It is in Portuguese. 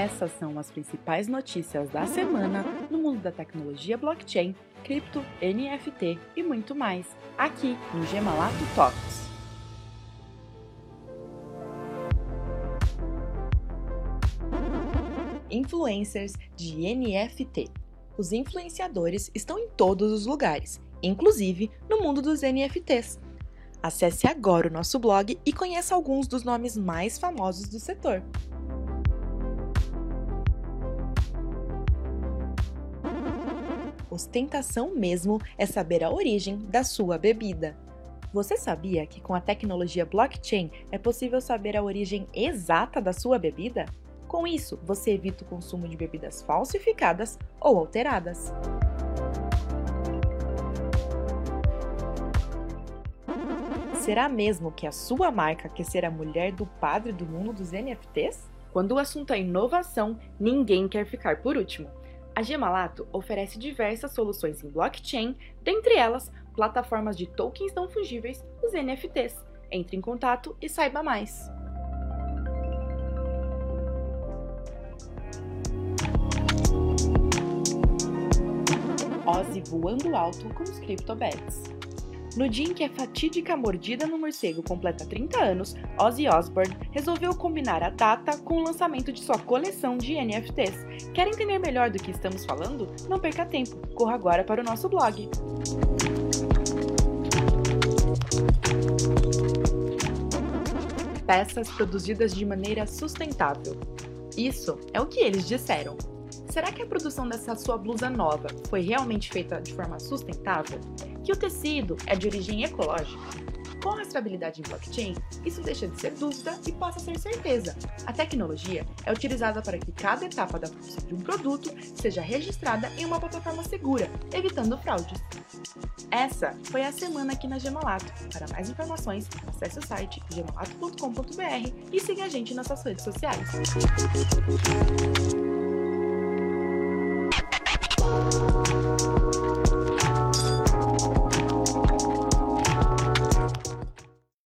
Essas são as principais notícias da semana no mundo da tecnologia blockchain, cripto, NFT e muito mais, aqui no Gemalato Talks. Influencers de NFT. Os influenciadores estão em todos os lugares, inclusive no mundo dos NFTs. Acesse agora o nosso blog e conheça alguns dos nomes mais famosos do setor. Ostentação mesmo é saber a origem da sua bebida. Você sabia que com a tecnologia blockchain é possível saber a origem exata da sua bebida? Com isso, você evita o consumo de bebidas falsificadas ou alteradas. Será mesmo que a sua marca quer ser a mulher do padre do mundo dos NFTs? Quando o assunto é inovação, ninguém quer ficar por último. A Gemalato oferece diversas soluções em blockchain, dentre elas plataformas de tokens não fungíveis, os NFTs. Entre em contato e saiba mais. Ozzy voando alto com os CryptoBats. No dia em que a fatídica mordida no morcego completa 30 anos, Ozzy Osbourne resolveu combinar a data com o lançamento de sua coleção de NFTs. Quer entender melhor do que estamos falando? Não perca tempo, corra agora para o nosso blog. Peças produzidas de maneira sustentável. Isso é o que eles disseram. Será que a produção dessa sua blusa nova foi realmente feita de forma sustentável? Que o tecido é de origem ecológica? Com a rastreabilidade em blockchain, isso deixa de ser dúvida e passa a ser certeza. A tecnologia é utilizada para que cada etapa da produção de um produto seja registrada em uma plataforma segura, evitando fraudes. Essa foi a semana aqui na Gemalato. Para mais informações, acesse o site gemalato.com.br e siga a gente nas suas redes sociais.